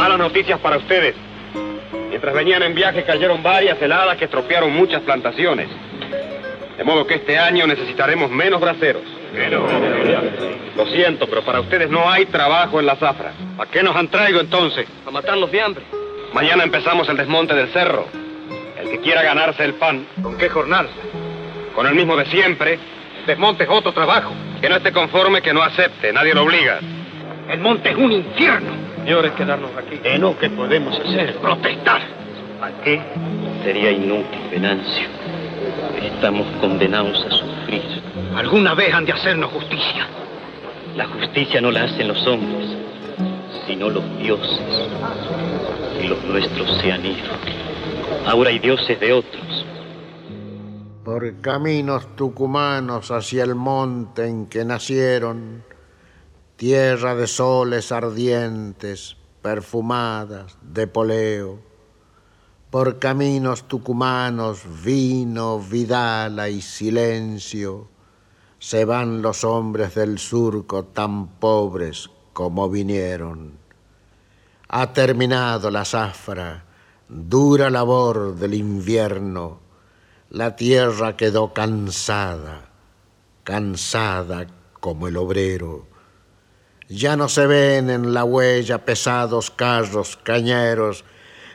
Malas noticias para ustedes. Mientras venían en viaje cayeron varias heladas que estropearon muchas plantaciones. De modo que este año necesitaremos menos braceros. Lo siento, pero para ustedes no hay trabajo en la zafra. ¿A qué nos han traído entonces? A matarnos de hambre. Mañana empezamos el desmonte del cerro. El que quiera ganarse el pan. ¿Con qué jornal? Con el mismo de siempre. Desmonte es otro trabajo. Que no esté conforme, que no acepte. Nadie lo obliga. El monte es un infierno. Señores, quedarnos aquí. ¿Qué no? ¿Qué podemos hacer? Protestar. ¿A qué? Sería inútil, Venancio. Estamos condenados a sufrir. Alguna vez han de hacernos justicia. La justicia no la hacen los hombres, sino los dioses. Y los nuestros se han ido. Ahora hay dioses de otros. Por caminos tucumanos hacia el monte en que nacieron, tierra de soles ardientes, perfumadas de poleo. Por caminos tucumanos, vino, vidala y silencio, se van los hombres del surco tan pobres como vinieron. Ha terminado la zafra, dura labor del invierno, la tierra quedó cansada, cansada como el obrero ya no se ven en la huella pesados carros cañeros,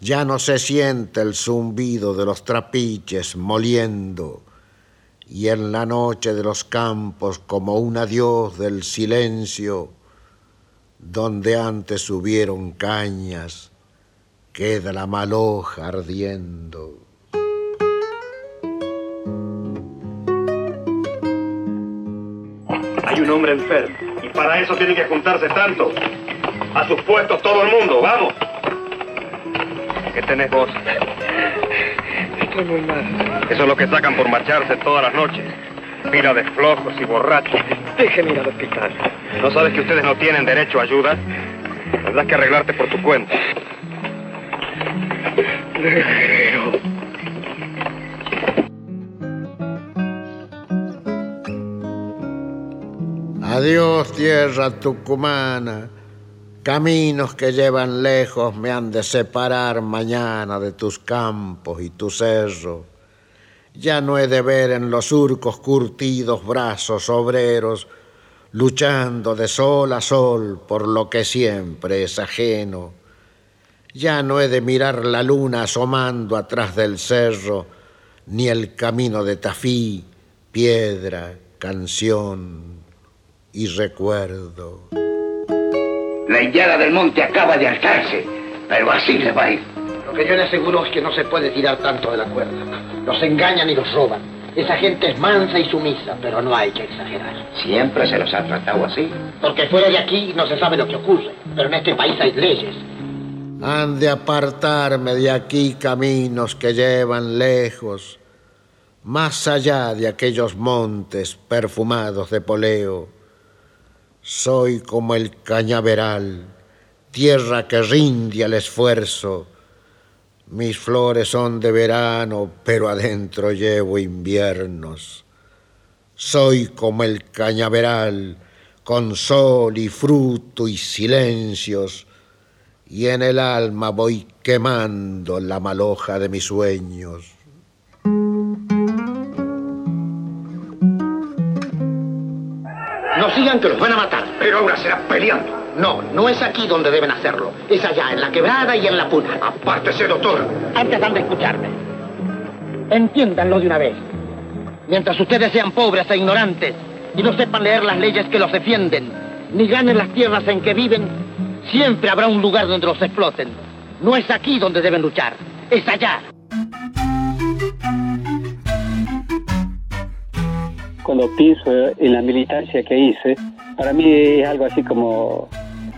ya no se siente el zumbido de los trapiches moliendo, y en la noche de los campos como un adiós del silencio, donde antes hubieron cañas, queda la maloja ardiendo. Hay un hombre enfermo. Para eso tienen que juntarse tanto. A sus puestos todo el mundo, vamos. ¿Qué tenés vos? Estoy muy mal. Eso es lo que sacan por marcharse todas las noches. Pila de flojos y borrachos. Déjenme ir al hospital. ¿No sabes que ustedes no tienen derecho a ayuda? Tendrás que arreglarte por tu cuenta. Adiós tierra tucumana, caminos que llevan lejos me han de separar mañana de tus campos y tu cerro. Ya no he de ver en los surcos curtidos brazos obreros, luchando de sol a sol por lo que siempre es ajeno. Ya no he de mirar la luna asomando atrás del cerro, ni el camino de Tafí, piedra, canción y recuerdo. La hillada del monte acaba de alzarse, pero así le va a ir. Lo que yo le aseguro es que no se puede tirar tanto de la cuerda. Los engañan y los roban. Esa gente es mansa y sumisa, pero no hay que exagerar. Siempre se los ha tratado así. Porque fuera de aquí no se sabe lo que ocurre, pero en este país hay leyes. Han de apartarme de aquí caminos que llevan lejos, más allá de aquellos montes perfumados de poleo. Soy como el cañaveral, tierra que rinde al esfuerzo. Mis flores son de verano, pero adentro llevo inviernos. Soy como el cañaveral, con sol y fruto y silencios, y en el alma voy quemando la maloja de mis sueños. Que los van a matar. Pero ahora será peleando. No, no es aquí donde deben hacerlo. Es allá, en la quebrada y en la puna. Apártese, doctor. Antes han de escucharme. Entiéndanlo de una vez. Mientras ustedes sean pobres e ignorantes y no sepan leer las leyes que los defienden, ni ganen las tierras en que viven, siempre habrá un lugar donde los exploten. No es aquí donde deben luchar, es allá. Cuando pienso en la militancia que hice, para mí es algo así como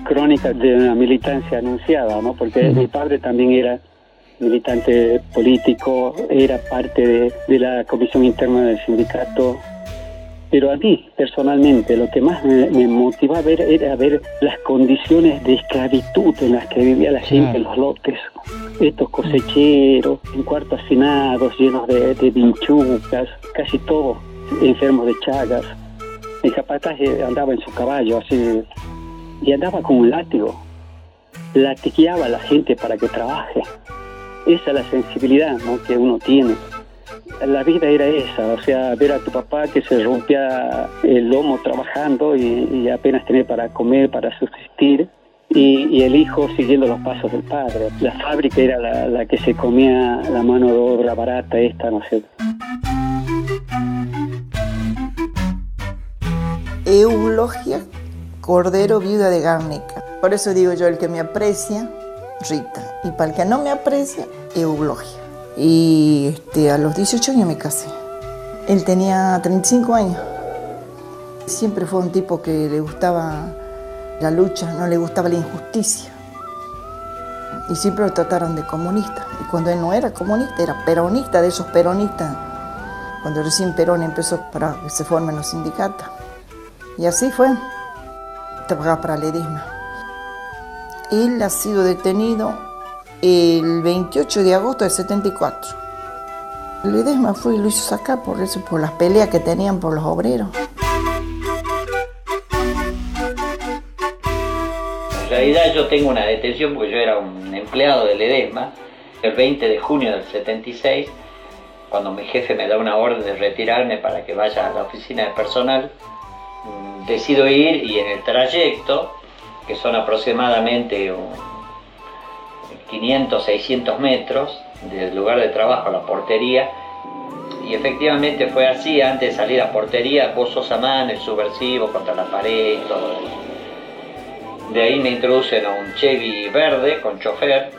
crónica de una militancia anunciada, ¿no? Porque mi padre también era militante político, era parte de, de la comisión interna del sindicato. Pero a mí, personalmente, lo que más me, me motivaba a ver era ver las condiciones de esclavitud en las que vivía la gente en los lotes. Estos cosecheros, en cuartos hacinados, llenos de, de vinchucas, casi todos enfermos de chagas. El capataz eh, andaba en su caballo así y andaba con un látigo. latiqueaba a la gente para que trabaje. Esa es la sensibilidad que uno tiene. La vida era esa, o sea, ver a tu papá que se rompía el lomo trabajando y, apenas tener para comer, para subsistir, y, el hijo siguiendo los pasos del padre. La fábrica era la, la que se comía la mano de obra barata esta, no sé. Eulogia Cordero, viuda de Garnica. Por eso digo yo, el que me aprecia, Rita. Y para el que no me aprecia, Eulogia. Y este, a los 18 años me casé. Él tenía 35 años. Siempre fue un tipo que le gustaba la lucha, no le gustaba la injusticia. Y siempre lo trataron de comunista. Y cuando él no era comunista, era peronista, de esos peronistas. Cuando recién Perón empezó para que se formen los sindicatos. Y así fue para Ledesma. Él ha sido detenido el 28 de agosto del 74. Ledesma fue y lo hizo sacar por eso, por las peleas que tenían por los obreros. En realidad yo tengo una detención porque yo era un empleado de Ledesma el 20 de junio del 76, cuando mi jefe me da una orden de retirarme para que vaya a la oficina de personal decido ir y en el trayecto, que son aproximadamente 500, 600 metros del lugar de trabajo a la portería, y efectivamente fue así, antes de salir a portería, vos sos a mano, el subversivo contra la pared todo De ahí me introducen a un Chevy verde con chofer,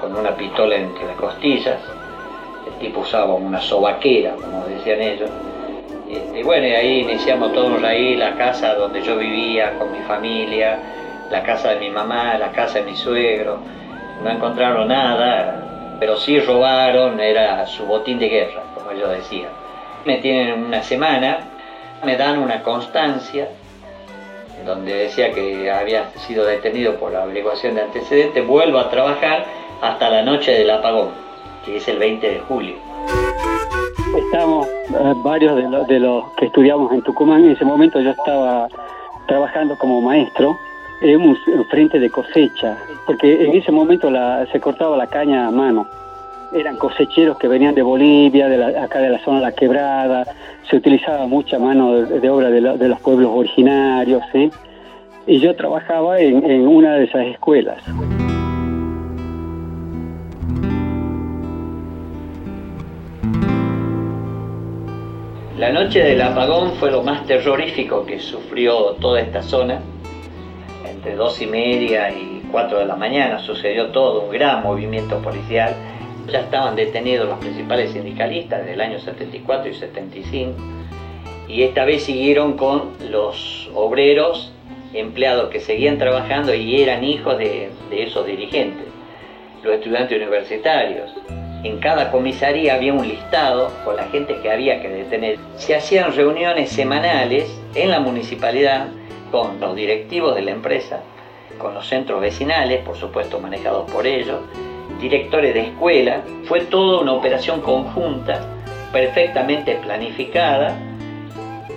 con una pistola entre las costillas. El tipo usaba una sobaquera, como decían ellos este, bueno, y ahí iniciamos todos ahí, la casa donde yo vivía con mi familia, la casa de mi mamá, la casa de mi suegro. No encontraron nada, pero sí robaron, era su botín de guerra, como ellos decían. Me tienen una semana, me dan una constancia donde decía que había sido detenido por la averiguación de antecedentes, vuelvo a trabajar hasta la noche del apagón, que es el 20 de julio. Estamos eh, varios de, los que estudiamos en Tucumán. En ese momento yo estaba trabajando como maestro en un frente de cosecha, porque en ese momento se cortaba la caña a mano. Eran cosecheros que venían de Bolivia, de acá de la zona de la quebrada, se utilizaba mucha mano de, obra de, los pueblos originarios, y yo trabajaba en una de esas escuelas. La noche del apagón fue lo más terrorífico que sufrió toda esta zona. Entre dos y media y cuatro de la mañana sucedió todo, un gran movimiento policial. Ya estaban detenidos los principales sindicalistas del año 74 y 75 y esta vez siguieron con los obreros empleados que seguían trabajando y eran hijos de, de esos dirigentes, los estudiantes universitarios, en cada comisaría había un listado con la gente que había que detener. Se hacían reuniones semanales en la municipalidad con los directivos de la empresa, con los centros vecinales, por supuesto manejados por ellos, directores de escuela. Fue toda una operación conjunta, perfectamente planificada.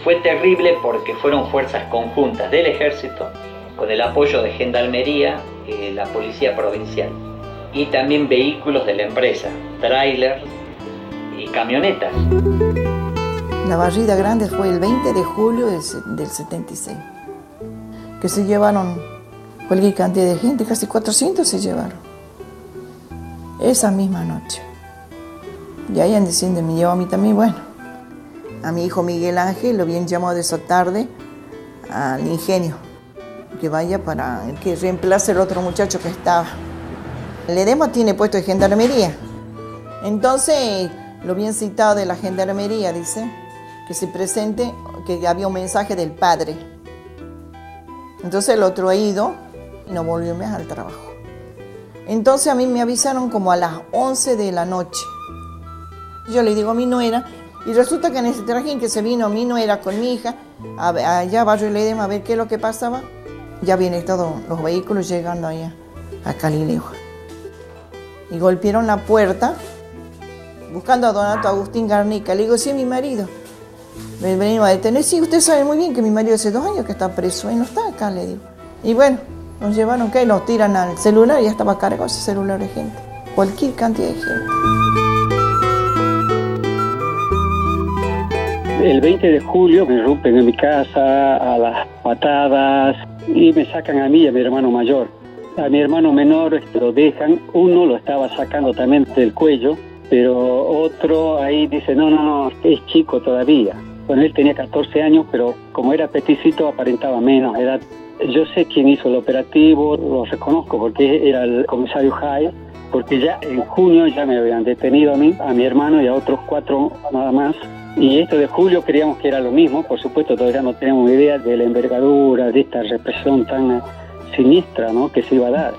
Fue terrible porque fueron fuerzas conjuntas del ejército, con el apoyo de Gendarmería y la Policía Provincial y también vehículos de la empresa, trailers y camionetas. La barrida grande fue el 20 de julio del, 76, que se llevaron cualquier cantidad de gente, casi 400 se llevaron. Esa misma noche. Y ahí diciendo, me llevó a mí también, bueno, a mi hijo Miguel Ángel lo habían llamado de esa tarde al ingenio, que vaya para que reemplace el otro muchacho que estaba. El Edema tiene puesto de gendarmería. Entonces, lo bien citado de la gendarmería dice que se presente, que había un mensaje del padre. Entonces el otro ha ido y no volvió más al trabajo. Entonces a mí me avisaron como a las 11 de la noche. Yo le digo a mi nuera, y resulta que en ese trajín que se vino mi nuera con mi hija, allá a Barrio Ledema a ver qué es lo que pasaba, ya vienen todos los vehículos llegando allá a Calileo y golpearon la puerta buscando a Donato Agustín Garnica. Le digo, sí, mi marido. Me venimos a detener. Sí, usted sabe muy bien que mi marido hace dos años que está preso y no está acá, le digo. Y bueno, Nos llevaron que nos tiran al celular y ya estaba cargado ese celular de gente. Cualquier cantidad de gente. El 20 de julio me rompen en mi casa a las patadas y me sacan a mí y a mi hermano mayor. A mi hermano menor lo dejan, uno lo estaba sacando también del cuello, pero otro ahí dice, no, no, no, es chico todavía. Bueno, él tenía 14 años, pero como era peticito aparentaba menos edad. Yo sé quién hizo el operativo, lo reconozco porque era el comisario Jai, porque ya en junio ya me habían detenido a mí, a mi hermano y a otros cuatro nada más y esto de julio creíamos que era lo mismo, por supuesto todavía no tenemos idea de la envergadura, de esta represión tan siniestra ¿no? que se iba a dar.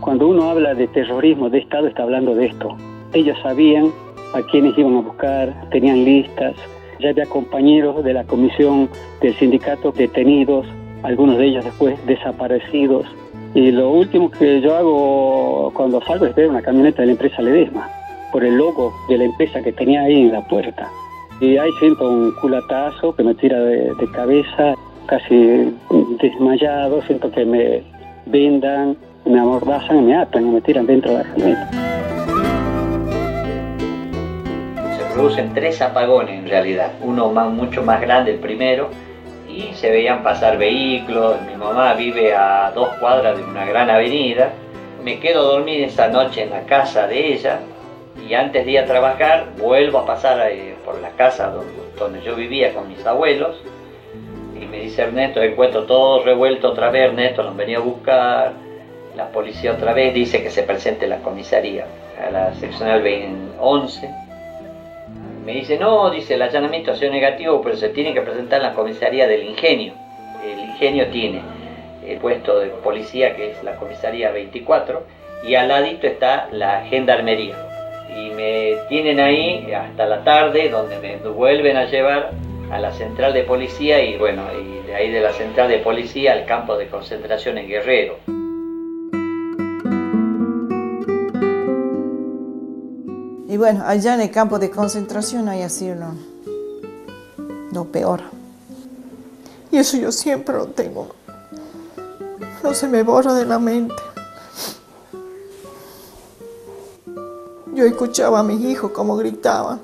Cuando uno habla de terrorismo de Estado está hablando de esto. Ellos sabían a quiénes iban a buscar, tenían listas, ya había compañeros de la comisión del sindicato detenidos, algunos de ellos después desaparecidos. Y lo último que yo hago cuando salgo es ver una camioneta de la empresa Ledesma, por el logo de la empresa que tenía ahí en la puerta. Y ahí siento un culatazo que me tira de, cabeza, casi desmayado, siento que me vendan, me amordazan, me atan y me tiran dentro de la camioneta. Se producen tres apagones en realidad, uno mucho más grande el primero, y se veían pasar vehículos, mi mamá vive a dos cuadras de una gran avenida, me quedo dormir esa noche en la casa de ella, y antes de ir a trabajar vuelvo a pasar eh, por la casa donde, yo vivía con mis abuelos y me dice Ernesto, encuentro todo revuelto otra vez, Ernesto nos venía a buscar, la policía otra vez dice que se presente la comisaría, a la seccional 11. Me dice, no, dice, el allanamiento ha sido negativo, pero se tiene que presentar en la comisaría del ingenio. El ingenio tiene el puesto de policía que es la comisaría 24 y al ladito está la gendarmería y me tienen ahí hasta la tarde donde me vuelven a llevar a la central de policía y bueno, y de ahí de la central de policía al campo de concentración en Guerrero. Y bueno, allá en el campo de concentración hay así lo, lo peor. Y eso yo siempre lo tengo. No se me borra de la mente. Yo escuchaba a mis hijos como gritaban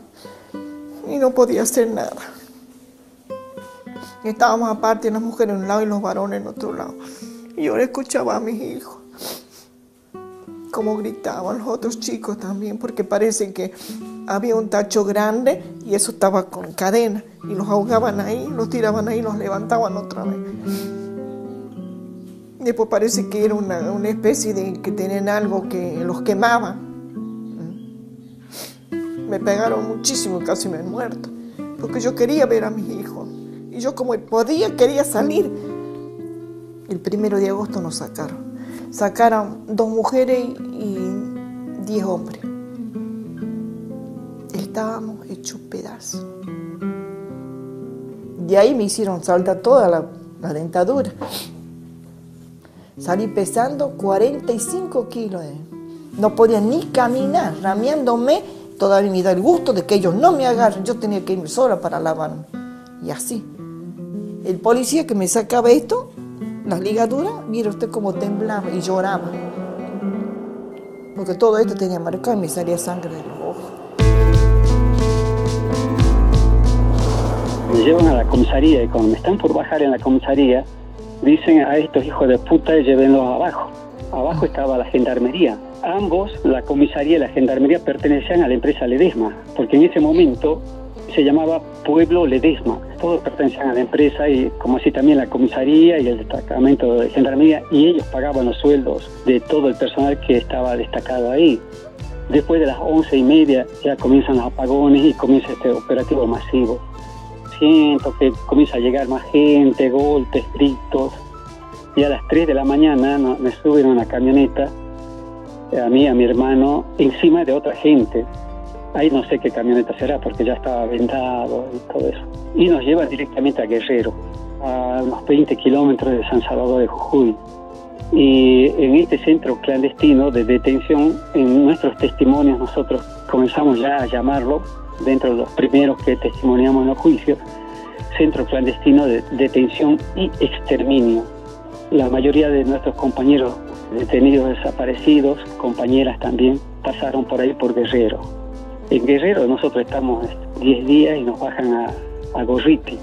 y no podía hacer nada. Estábamos aparte, las mujeres en un lado y los varones en otro lado. Y yo le escuchaba a mis hijos como gritaban los otros chicos también, porque parece que había un tacho grande y eso estaba con cadena y los ahogaban ahí, los tiraban ahí, los levantaban otra vez. Después parece que era una, especie de que tenían algo que los quemaba me pegaron muchísimo casi me he muerto, porque yo quería ver a mis hijos. Y yo como podía, quería salir. El primero de agosto nos sacaron. Sacaron dos mujeres y diez hombres. Estábamos hechos pedazos. De ahí me hicieron saltar toda la, la dentadura. Salí pesando 45 kilos. No podía ni caminar, rameándome todavía me da el gusto de que ellos no me agarren, yo tenía que irme sola para lavarme. Y así. El policía que me sacaba esto, las ligaduras, mira usted cómo temblaba y lloraba. Porque todo esto tenía marcado y me salía sangre de los ojos. Me llevan a la comisaría y cuando me están por bajar en la comisaría, dicen a estos hijos de puta, llévenlos abajo. Abajo estaba la gendarmería ambos, la comisaría y la gendarmería, pertenecían a la empresa Ledesma, porque en ese momento se llamaba Pueblo Ledesma. Todos pertenecían a la empresa y como así también la comisaría y el destacamento de gendarmería y ellos pagaban los sueldos de todo el personal que estaba destacado ahí. Después de las once y media ya comienzan los apagones y comienza este operativo masivo. Siento que comienza a llegar más gente, golpes, gritos. Y a las 3 de la mañana me suben a una camioneta a mí, a mi hermano, encima de otra gente. Ahí no sé qué camioneta será porque ya estaba vendado y todo eso. Y nos lleva directamente a Guerrero, a unos 20 kilómetros de San Salvador de Jujuy. Y en este centro clandestino de detención, en nuestros testimonios nosotros comenzamos ya a llamarlo, dentro de los primeros que testimoniamos en los juicios, centro clandestino de detención y exterminio. La mayoría de nuestros compañeros detenidos desaparecidos, compañeras también, pasaron por ahí por Guerrero. En Guerrero nosotros estamos 10 días y nos bajan a, a Gorriti.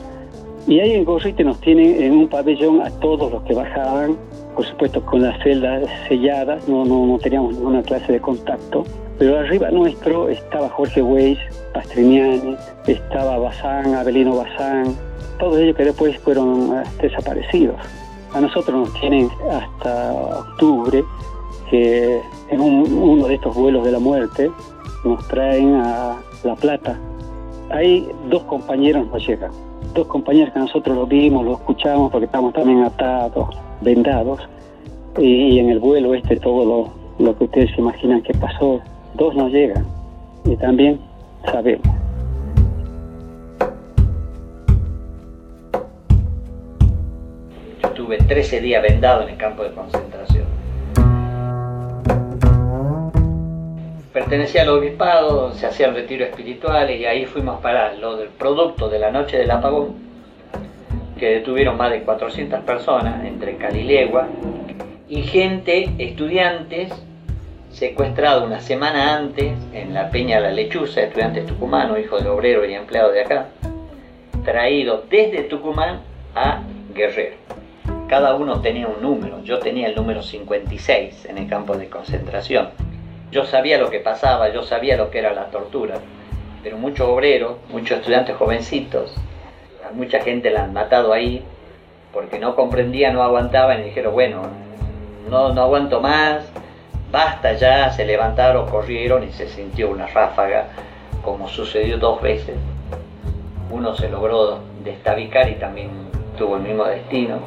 Y ahí en Gorriti nos tienen en un pabellón a todos los que bajaban, por supuesto con las celdas selladas, no, no, no teníamos ninguna clase de contacto. Pero arriba nuestro estaba Jorge Weiss, Pastriniani, estaba Bazán, Abelino Bazán, todos ellos que después fueron eh, desaparecidos. A nosotros nos tienen hasta octubre, que en uno de estos vuelos de la muerte nos traen a La Plata. Ahí dos compañeros nos llegan, dos compañeros que nosotros lo vimos, lo escuchamos porque estamos también atados, vendados, y, en el vuelo este todo lo, lo que ustedes se imaginan que pasó, dos nos llegan y también sabemos. Yo estuve 13 días vendado en el campo de concentración. Pertenecía al obispado, se hacían retiros espirituales y ahí fuimos para lo del producto de la noche del apagón, que detuvieron más de 400 personas entre Calilegua y gente, estudiantes secuestrado una semana antes en la Peña La Lechuza, estudiantes tucumanos, hijo de obrero y empleado de acá, traído desde Tucumán a Guerrero. Cada uno tenía un número, yo tenía el número 56 en el campo de concentración. Yo sabía lo que pasaba, yo sabía lo que era la tortura, pero muchos obreros, muchos estudiantes jovencitos, mucha gente la han matado ahí porque no comprendía, no aguantaban y dijeron, bueno, no, no aguanto más, basta ya, se levantaron, corrieron y se sintió una ráfaga, como sucedió dos veces. Uno se logró destabicar y también tuvo el mismo destino.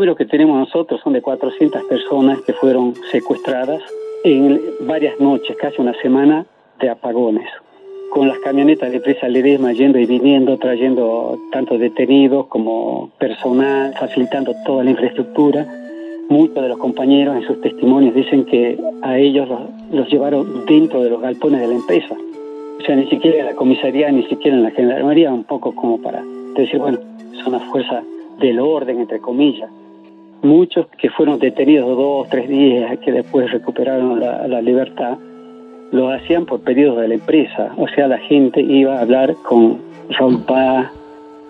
Números que tenemos nosotros son de 400 personas que fueron secuestradas en varias noches, casi una semana de apagones con las camionetas de presa Ledesma yendo y viniendo, trayendo tanto detenidos como personal, facilitando toda la infraestructura. Muchos de los compañeros en sus testimonios dicen que a ellos los, llevaron dentro de los galpones de la empresa. O sea, ni siquiera en la comisaría, ni siquiera en la gendarmería, un poco como para decir, bueno, son las fuerzas del orden, entre comillas. Muchos que fueron detenidos dos, tres días, que después recuperaron la, libertad, lo hacían por pedidos de la empresa. O sea, la gente iba a hablar con Raúl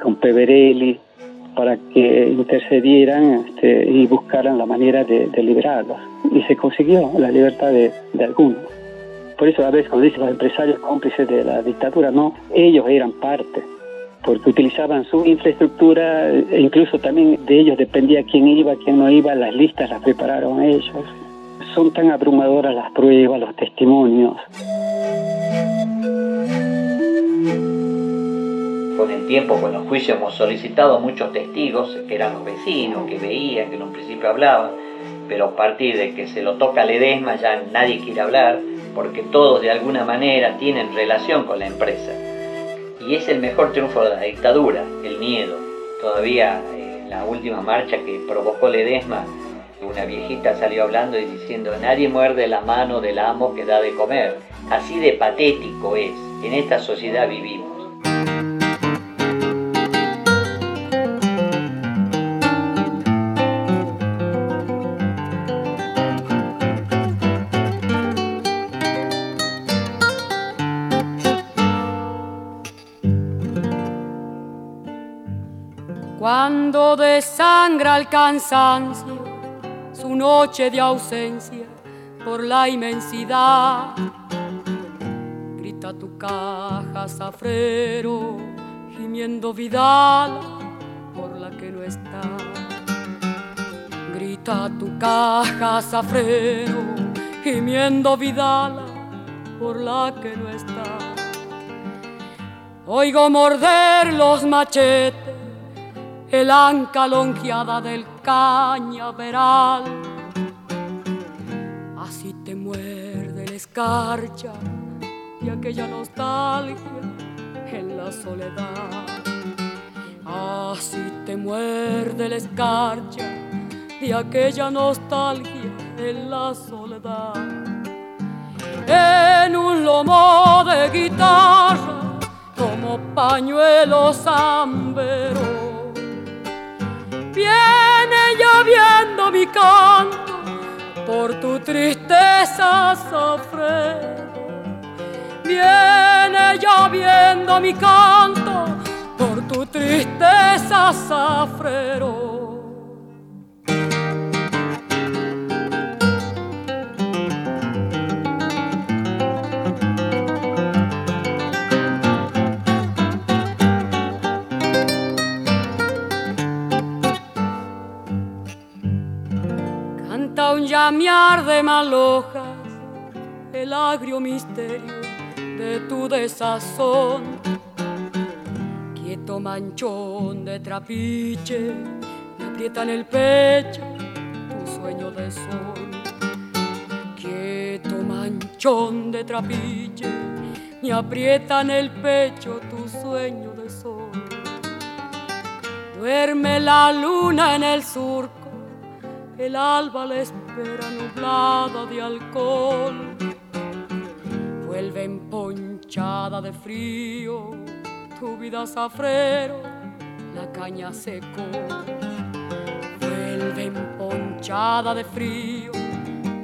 con Peverelli, para que intercedieran este, y buscaran la manera de, liberarlos. Y se consiguió la libertad de, de, algunos. Por eso a veces cuando dicen los empresarios cómplices de la dictadura, no, ellos eran parte, porque utilizaban su infraestructura, e incluso también de ellos dependía quién iba, quién no iba, las listas las prepararon ellos son tan abrumadoras las pruebas, los testimonios. Con el tiempo, con los juicios, hemos solicitado muchos testigos, que eran los vecinos, que veían, que en un principio hablaban, pero a partir de que se lo toca al edesma ya nadie quiere hablar, porque todos de alguna manera tienen relación con la empresa. Y es el mejor triunfo de la dictadura, el miedo. Todavía en la última marcha que provocó Ledesma, una viejita salió hablando y diciendo, nadie muerde la mano del amo que da de comer. Así de patético es. En esta sociedad vivimos. Desangra el cansancio su noche de ausencia por la inmensidad. Grita tu caja, zafrero, gimiendo Vidal por la que no está. Grita tu caja, zafrero, gimiendo Vidal por la que no está. Oigo morder los machetes el anca longeada del cañaveral. Así te muerde la escarcha y aquella nostalgia en la soledad. Así te muerde la escarcha y aquella nostalgia en la soledad. En un lomo de guitarra, como pañuelo zambero. Viene lloviendo mi canto por tu tristeza, sofrero. Viene lloviendo mi canto por tu tristeza, safrero. Un llamear de malojas, el agrio misterio de tu desazón. Quieto manchón de trapiche, me aprieta en el pecho tu sueño de sol. Quieto manchón de trapiche, me aprieta en el pecho tu sueño de sol. Duerme la luna en el surco el alba la espera nublada de alcohol. Vuelve emponchada de frío tu vida zafrero, la caña secó. Vuelve emponchada de frío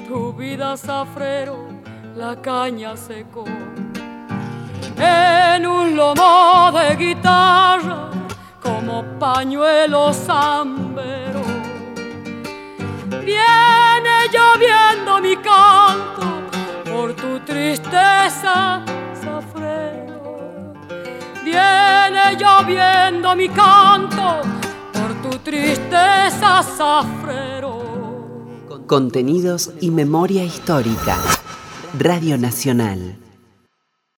tu vida zafrero, la caña secó. En un lomo de guitarra como pañuelo zambero Viene lloviendo mi canto por tu tristeza, safrero. Viene lloviendo mi canto por tu tristeza, safrero. Contenidos y memoria histórica. Radio Nacional.